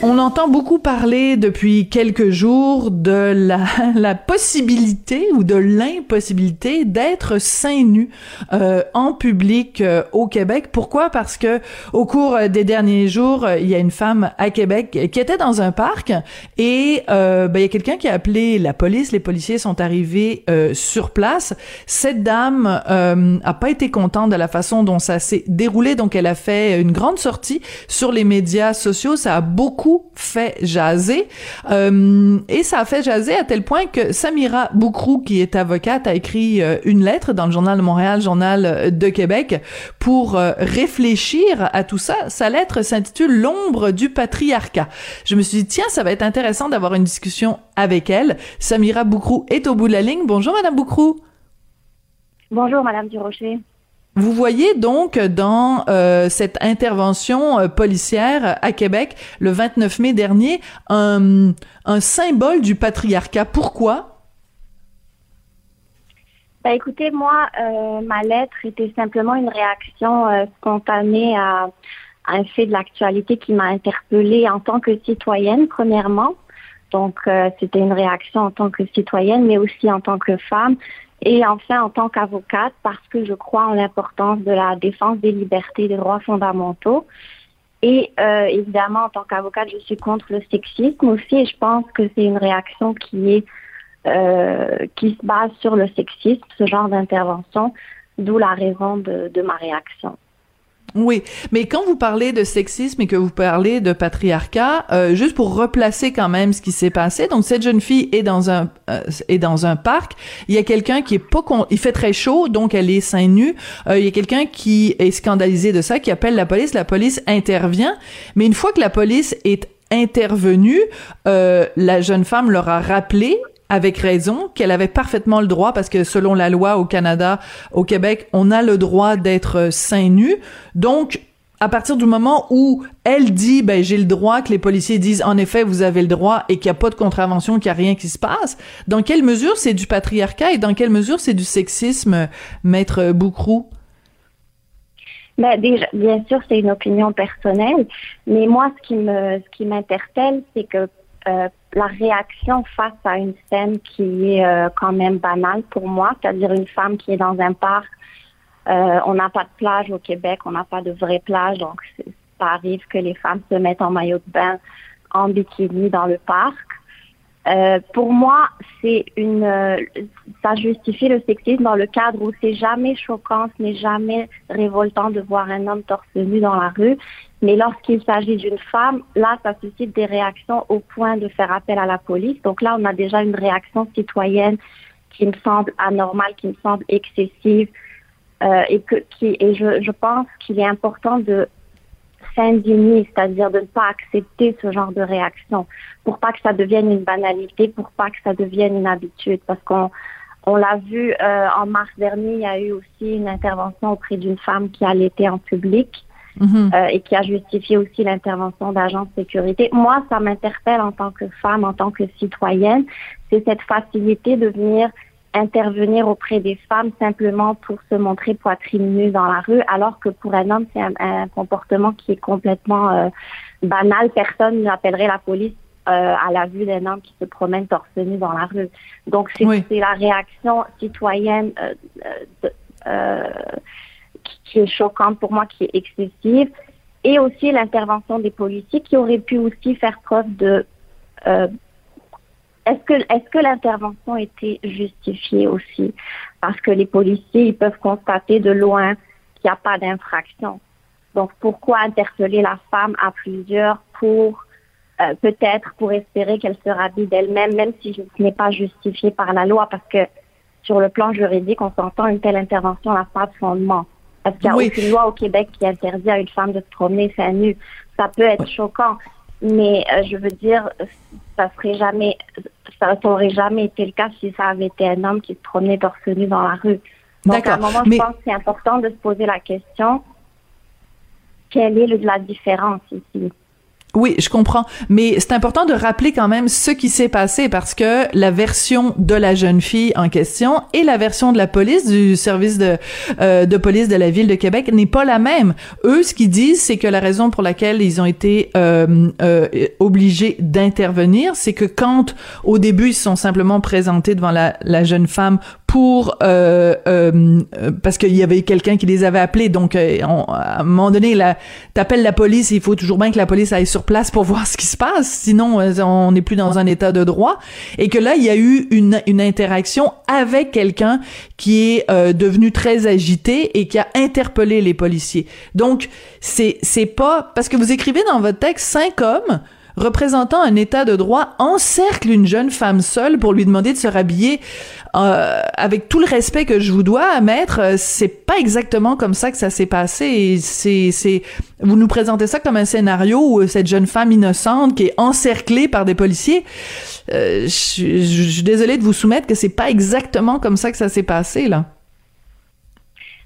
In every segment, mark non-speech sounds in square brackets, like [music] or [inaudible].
On entend beaucoup parler depuis quelques jours de la, [laughs] la possibilité ou de l'impossibilité d'être seins nus euh, en public euh, au Québec. Pourquoi? Parce que au cours des derniers jours, euh, il y a une femme à Québec qui était dans un parc et ben, il y a quelqu'un qui a appelé la police. Les policiers sont arrivés sur place. Cette dame a pas été contente de la façon dont ça s'est déroulé, donc elle a fait une grande sortie sur les médias sociaux. Ça a beaucoup fait jaser. Euh, et ça a fait jaser à tel point que Samira Boukrou, qui est avocate, a écrit euh, une lettre dans le Journal de Montréal, Journal de Québec, pour euh, réfléchir à tout ça. Sa lettre s'intitule L'ombre du patriarcat. Je me suis dit, tiens, ça va être intéressant d'avoir une discussion avec elle. Samira Boukrou est au bout de la ligne. Bonjour, Madame Boukrou. Bonjour, Madame Durocher. Vous voyez donc dans euh, cette intervention euh, policière à Québec le 29 mai dernier un, symbole du patriarcat. Pourquoi? Ben, écoutez, moi, euh, ma lettre était simplement une réaction spontanée à, un fait de l'actualité qui m'a interpellée en tant que citoyenne, premièrement. Donc, c'était une réaction en tant que citoyenne, mais aussi en tant que femme et enfin, en tant qu'avocate, parce que je crois en l'importance de la défense des libertés et des droits fondamentaux. Et euh, évidemment, en tant qu'avocate, je suis contre le sexisme aussi, et je pense que c'est une réaction qui est euh, qui se base sur le sexisme, ce genre d'intervention, d'où la raison de, de ma réaction. Oui, mais quand vous parlez de sexisme et que vous parlez de patriarcat, euh, juste pour replacer quand même ce qui s'est passé. Donc cette jeune fille est dans un euh, est dans un parc. Il y a quelqu'un qui est pas con... il fait très chaud, donc elle est seins nus. Euh, il y a quelqu'un qui est scandalisé de ça, qui appelle la police. La police intervient, mais une fois que la police est intervenue, la jeune femme leur a rappelé avec raison, qu'elle avait parfaitement le droit, parce que selon la loi au Canada, au Québec, on a le droit d'être seins nus. Donc, à partir du moment où elle dit, ben j'ai le droit, que les policiers disent, en effet, vous avez le droit, et qu'il n'y a pas de contravention, qu'il n'y a rien qui se passe, dans quelle mesure c'est du patriarcat et dans quelle mesure c'est du sexisme, maître Boucrou? Ben, déjà, bien sûr, c'est une opinion personnelle, mais moi, ce qui me, ce qui m'interpelle, c'est que euh, la réaction face à une scène qui est euh, quand même banale pour moi, c'est-à-dire une femme qui est dans un parc. Euh, on n'a pas de plage au Québec, on n'a pas de vraie plage, donc ça arrive que les femmes se mettent en maillot de bain, en bikini dans le parc. Euh, pour moi, c'est une, ça justifie le sexisme dans le cadre où c'est jamais choquant, ce n'est jamais révoltant de voir un homme torse nu dans la rue. Mais lorsqu'il s'agit d'une femme, là, ça suscite des réactions au point de faire appel à la police. Donc là, on a déjà une réaction citoyenne qui me semble anormale, qui me semble excessive. Euh, et que, qui, et je, je pense qu'il est important de s'indigner, c'est-à-dire de ne pas accepter ce genre de réaction, pour pas que ça devienne une banalité, pour pas que ça devienne une habitude, parce qu'on on l'a vu euh, en mars dernier, il y a eu aussi une intervention auprès d'une femme qui allaitait en public mm-hmm. euh, et qui a justifié aussi l'intervention d'agents de sécurité. Moi, ça m'interpelle en tant que femme, en tant que citoyenne, c'est cette facilité de venir intervenir auprès des femmes simplement pour se montrer poitrine nue dans la rue, alors que pour un homme, c'est un, comportement qui est complètement euh, banal. Personne n'appellerait la police euh, à la vue d'un homme qui se promène torse nu dans la rue. Donc, c'est la réaction citoyenne euh, qui est choquante pour moi, qui est excessive, et aussi l'intervention des policiers qui auraient pu aussi faire preuve de est-ce que, est-ce que l'intervention était justifiée aussi? Parce que les policiers, ils peuvent constater de loin qu'il n'y a pas d'infraction. Donc, pourquoi interpeller la femme à plusieurs pour euh, peut-être pour espérer qu'elle se ravie d'elle-même, même si ce n'est pas justifié par la loi, parce que sur le plan juridique, on s'entend une telle intervention n'a pas de fondement. Parce qu'il n'y a aucune loi au Québec qui interdit à une femme de se promener seins nus. Ça peut être choquant, mais euh, je veux dire, ça serait jamais, ça n'aurait jamais été le cas si ça avait été un homme qui se promenait torse nu dans la rue. Donc, à un moment, je pense que c'est important de se poser la question quelle est la différence ici? Oui, je comprends. Mais c'est important de rappeler quand même ce qui s'est passé parce que la version de la jeune fille en question et la version de la police, du service de, euh, de police de la ville de Québec n'est pas la même. Eux, ce qu'ils disent, c'est que la raison pour laquelle ils ont été euh, euh, obligés d'intervenir, c'est que quand, au début, ils se sont simplement présentés devant la, la jeune femme pour euh, euh, parce qu'il y avait quelqu'un qui les avait appelés. Donc euh, à un moment donné t'appelles la police il faut toujours bien que la police aille sur place pour [laughs] voir ce qui se passe. Sinon euh, on n'est plus dans un état de droit. Et que là il y a eu une interaction avec quelqu'un qui est euh, devenu très agité et qui a interpellé les policiers. Donc c'est c'est pas parce que vous écrivez dans votre texte cinq hommes représentant un état de droit encercle une jeune femme seule pour lui demander de se rhabiller euh, avec tout le respect que je vous dois, maître, euh, c'est pas exactement comme ça que ça s'est passé. C'est, c'est, vous nous présentez ça comme un scénario où cette jeune femme innocente qui est encerclée par des policiers. Euh, je, suis désolée de vous soumettre que c'est pas exactement comme ça que ça s'est passé là.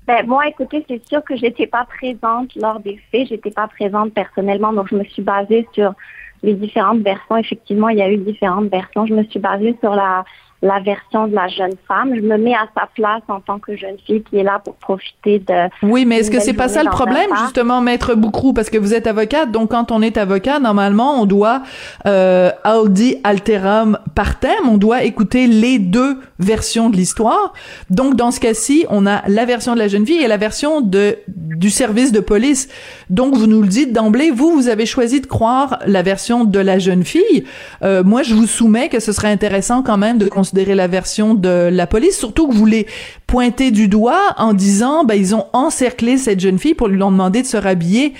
Ben, moi, écoutez, c'est sûr que j'étais pas présente lors des faits, j'étais pas présente personnellement, donc je me suis basée sur les différentes versions. Effectivement, il y a eu différentes versions. Je me suis basée sur la la version de la jeune femme. Je me mets à sa place en tant que jeune fille qui est là pour profiter de. Oui, mais est-ce que c'est pas ça le problème, justement, maître Boucrou, parce que vous êtes avocate, donc quand on est avocat, normalement, on doit euh, audi alteram partem, on doit écouter les deux versions de l'histoire. Donc dans ce cas-ci, on a la version de la jeune fille et la version de du service de police. Donc vous nous le dites d'emblée, vous vous avez choisi de croire la version de la jeune fille. Euh, moi, je vous soumets que ce serait intéressant quand même de considérer la version de la police, surtout que vous les pointez du doigt en disant, ben, ils ont encerclé cette jeune fille pour lui demander de se rhabiller.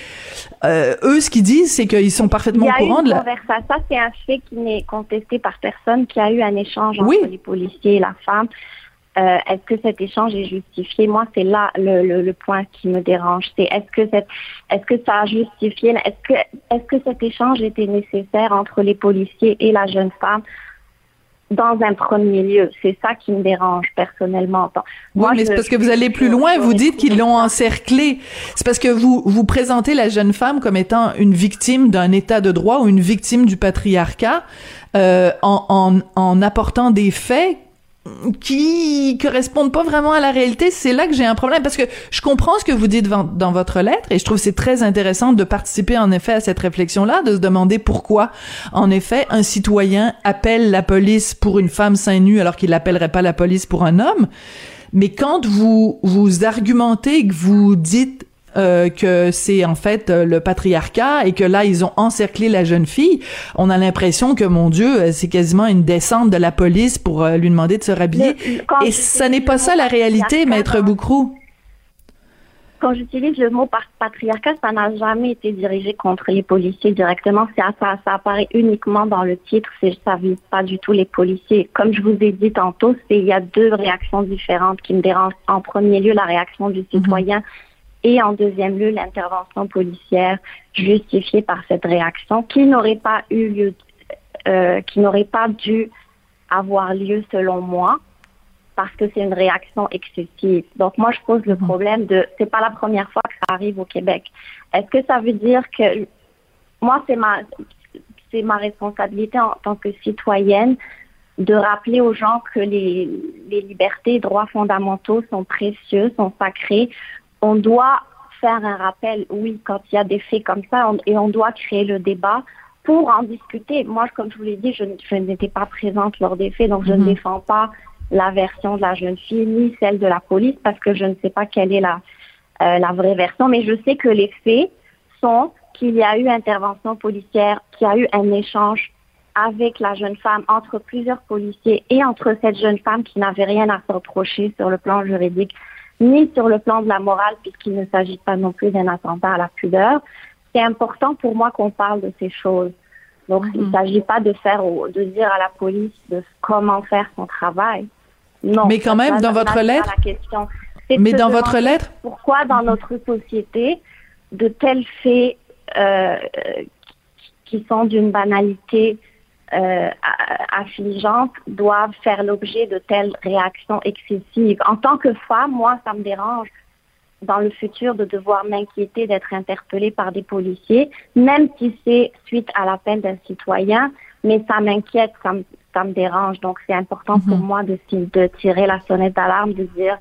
Euh, eux, ce qu'ils disent, c'est qu'ils sont parfaitement au courant de la... Ça, c'est un fait qui n'est contesté par personne, qui a eu un échange entre les policiers et la femme. Euh, est-ce que cet échange est justifié? Moi, c'est là le, le, point qui me dérange. C'est est-ce que cette, est-ce que ça a justifié? Est-ce que, est-ce que cet échange était nécessaire entre les policiers et la jeune femme dans un premier lieu? C'est ça qui me dérange personnellement. oui, mais c'est parce que vous allez plus loin. Vous dites qu'ils l'ont encerclé. C'est parce que vous vous présentez la jeune femme comme étant une victime d'un état de droit ou une victime du patriarcat euh, en, en, en apportant des faits qui correspondent pas vraiment à la réalité, c'est là que j'ai un problème parce que je comprends ce que vous dites dans votre lettre et je trouve c'est très intéressant de participer en effet à cette réflexion-là, de se demander pourquoi en effet un citoyen appelle la police pour une femme seins nus alors qu'il n'appellerait pas la police pour un homme. Mais quand vous vous argumentez que vous dites euh, que c'est en fait euh, le patriarcat et que là ils ont encerclé la jeune fille, on a l'impression que mon Dieu, euh, c'est quasiment une descente de la police pour lui demander de se rhabiller. et ça n'est pas ça la réalité, maître Boucrou? Quand j'utilise le mot patriarcat, ça n'a jamais été dirigé contre les policiers directement. Ça, ça, ça apparaît uniquement dans le titre. Ça vise pas du tout les policiers. Comme je vous ai dit tantôt, il y a deux réactions différentes qui me dérangent. En premier lieu, la réaction du mhm. citoyen et en deuxième lieu l'intervention policière justifiée par cette réaction qui n'aurait pas eu lieu, euh, qui n'aurait pas dû avoir lieu selon moi parce que c'est une réaction excessive. Donc moi je pose le mhm. problème de c'est pas la première fois que ça arrive au Québec. Est-ce que ça veut dire que moi c'est ma c'est ma responsabilité en tant que citoyenne de rappeler aux gens que les, les libertés et droits fondamentaux sont précieux, sont sacrés, on doit faire un rappel, oui, quand il y a des faits comme ça, et on doit créer le débat pour en discuter. Moi, comme je vous l'ai dit, je, n'étais pas présente lors des faits, donc je ne mhm. défends pas la version de la jeune fille ni celle de la police parce que je ne sais pas quelle est la, euh, la vraie version, mais je sais que les faits sont qu'il y a eu intervention policière, qu'il y a eu un échange avec la jeune femme entre plusieurs policiers et entre cette jeune femme qui n'avait rien à se reprocher sur le plan juridique ni sur le plan de la morale, puisqu'il ne s'agit pas non plus d'un attentat à la pudeur. C'est important pour moi qu'on parle de ces choses. Donc, il ne mhm. s'agit pas de faire, de dire à la police de comment faire son travail. Non. Mais quand même, dans votre lettre. Mais dans votre lettre. Pourquoi dans notre société, de tels faits euh, qui sont d'une banalité euh, affligeantes doivent faire l'objet de telles réactions excessives. En tant que femme, moi, ça me dérange. dans le futur de devoir m'inquiéter d'être interpellée par des policiers, même si c'est suite à l'appel d'un citoyen, mais ça m'inquiète, ça me, ça me dérange. Donc c'est important pour Mhm. moi de, de tirer la sonnette d'alarme, de dire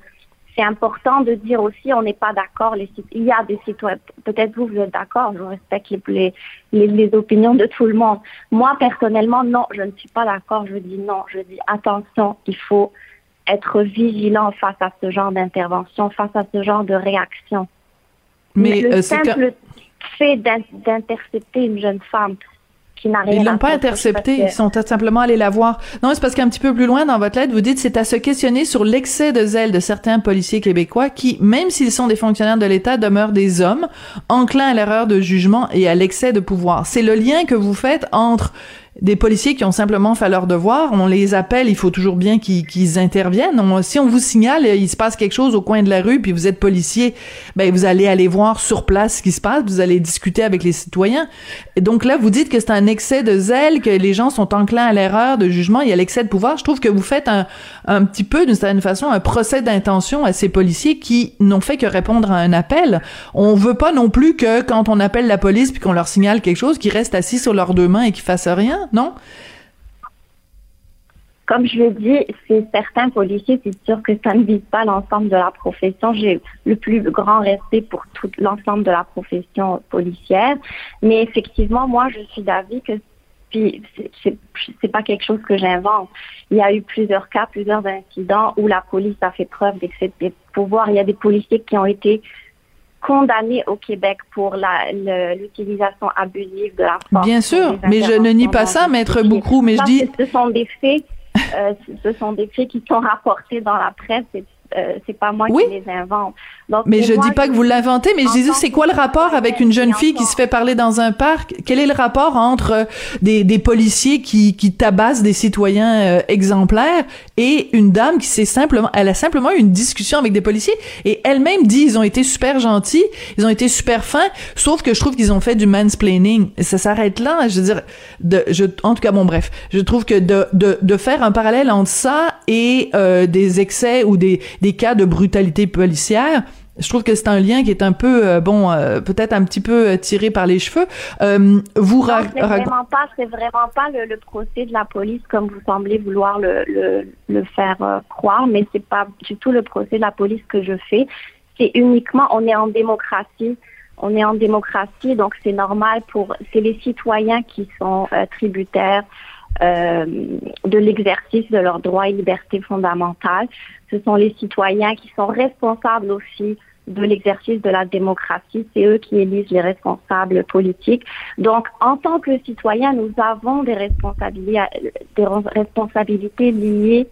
c'est important de dire aussi on n'est pas d'accord. Les, il y a des citoyens, peut-être vous vous êtes d'accord, je respecte les, les, les, opinions de tout le monde. Moi personnellement non, je ne suis pas d'accord. Je dis non, je dis attention, il faut être vigilant face à ce genre d'intervention, face à ce genre de réaction. Mais le euh, simple fait d'in- d'intercepter une jeune femme qui n'a rien Ils l'ont pas intercepté, ils sont simplement allés la voir. Non, c'est parce qu'un petit peu plus loin dans votre lettre, vous dites c'est à se questionner sur l'excès de zèle de certains policiers québécois qui, même s'ils sont des fonctionnaires de l'État, demeurent des hommes, enclins à l'erreur de jugement et à l'excès de pouvoir. C'est le lien que vous faites entre des policiers qui ont simplement fait leur devoir, on les appelle, il faut toujours bien qu'ils interviennent. Si on vous signale, il se passe quelque chose au coin de la rue, puis vous êtes policier, ben vous allez aller voir sur place ce qui se passe, vous allez discuter avec les citoyens. Et donc là, vous dites que c'est un excès de zèle, que les gens sont enclins à l'erreur de jugement, il y a l'excès de pouvoir. Je trouve que vous faites un, un petit peu, d'une certaine façon, un procès d'intention à ces policiers qui n'ont fait que répondre à un appel. On veut pas non plus que quand on appelle la police puis qu'on leur signale quelque chose, qu'ils restent assis sur leurs deux mains et qu'ils fassent rien, non? Comme je l'ai dit, c'est certains policiers, c'est sûr que ça ne vise pas l'ensemble de la profession. J'ai le plus grand respect pour tout l'ensemble de la profession policière. Mais effectivement, moi, je suis d'avis que puis c'est- pas quelque chose que j'invente. Il y a eu plusieurs cas, plusieurs incidents où la police a fait preuve d'excès de pouvoir. Il y a des policiers qui ont été condamnés au Québec pour l'utilisation abusive de la force. Bien sûr, mais je ne nie pas ça, maître. Boucrou, mais je dis, ce sont des faits, euh, ce sont des faits qui sont rapportés dans la presse. C'est euh, c'est pas moi Oui. qui les invente. Donc, mais je moi, dis pas que vous l'inventez, mais je disais, c'est quoi le rapport avec une jeune fille qui se fait parler dans un parc? Quel est le rapport entre euh, des, des policiers qui, qui tabassent des citoyens euh, exemplaires et une dame qui s'est simplement, elle a simplement eu une discussion avec des policiers et elle-même dit, ils ont été super gentils, ils ont été super fins, sauf que je trouve qu'ils ont fait du mansplaining. Et ça s'arrête là, je veux dire, de, je, en tout cas, bon, bref, je trouve que de, de, de faire un parallèle entre ça et euh, des excès ou des, des cas de brutalité policière, je trouve que c'est un lien qui est un peu euh, bon euh, peut-être un petit peu euh, tiré par les cheveux. Vous Non, c'est ra- vraiment pas, c'est vraiment pas le, le procès de la police comme vous semblez vouloir le, le, le faire croire, mais c'est pas du tout le procès de la police que je fais. C'est uniquement, on est en démocratie, on est en démocratie, donc c'est normal pour, c'est les citoyens qui sont tributaires euh, de l'exercice de leurs droits et libertés fondamentales. Ce sont les citoyens qui sont responsables aussi de l'exercice de la démocratie. C'est eux qui élisent les responsables politiques. Donc, en tant que citoyens, nous avons des responsabilités, liées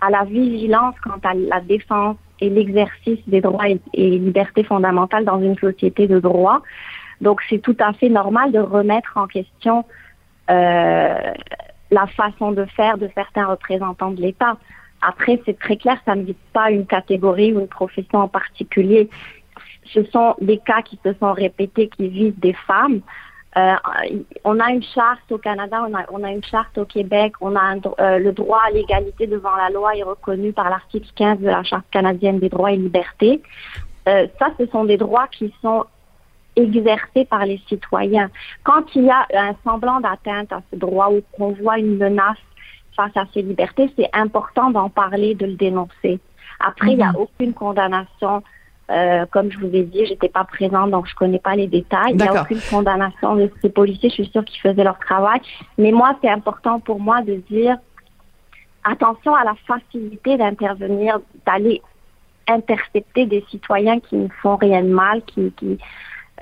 à la vigilance quant à la défense et l'exercice des droits et, et libertés fondamentales dans une société de droit. Donc, c'est tout à fait normal de remettre en question euh, la façon de faire de certains représentants de l'État. Après, c'est très clair, ça ne vise pas une catégorie ou une profession en particulier. Ce sont des cas qui se sont répétés, qui visent des femmes. Euh, on a une charte au Canada, on a, une charte au Québec, on a euh, le droit à l'égalité devant la loi est reconnu par l'article 15 de la Charte canadienne des droits et libertés. Euh, ça, ce sont des droits qui sont exercés par les citoyens. Quand il y a un semblant d'atteinte à ce droit ou qu'on voit une menace face à ces libertés, c'est important d'en parler, de le dénoncer. Après, il n'y a aucune condamnation. Euh, comme je vous ai dit, j'étais pas présente, donc je connais pas les détails. Il n'y a aucune condamnation de ces policiers. Je suis sûre qu'ils faisaient leur travail. Mais moi, c'est important pour moi de dire attention à la facilité d'intervenir, d'aller intercepter des citoyens qui ne font rien de mal, qui, qui,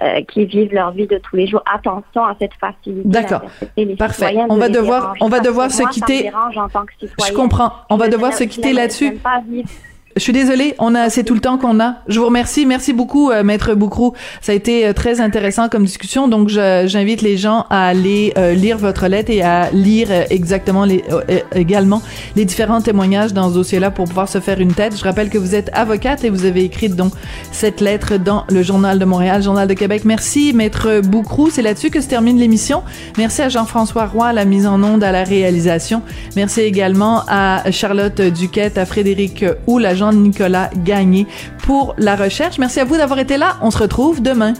euh, qui vivent leur vie de tous les jours. Attention à cette facilité. D'accord. Parfait. On va devoir, on va devoir se moi, quitter. en tant que Je comprends. On va devoir se quitter là-dessus. Je suis désolée, on a c'est tout le temps qu'on a. Je vous remercie, merci beaucoup euh, maître Boucrou. Ça a été euh, très intéressant comme discussion. Donc j'invite les gens à aller euh, lire votre lettre et à lire exactement les également les différents témoignages dans ce dossier-là pour pouvoir se faire une tête. Je rappelle que vous êtes avocate et vous avez écrit donc cette lettre dans le Journal de Montréal, Journal de Québec. Merci maître Boucrou, c'est là-dessus que se termine l'émission. Merci à Jean-François Roy la mise en onde, à la réalisation. Merci également à Charlotte Duquette, à Frédéric Houle, à Nicolas Gagné pour la recherche. Merci à vous d'avoir été là. On se retrouve demain.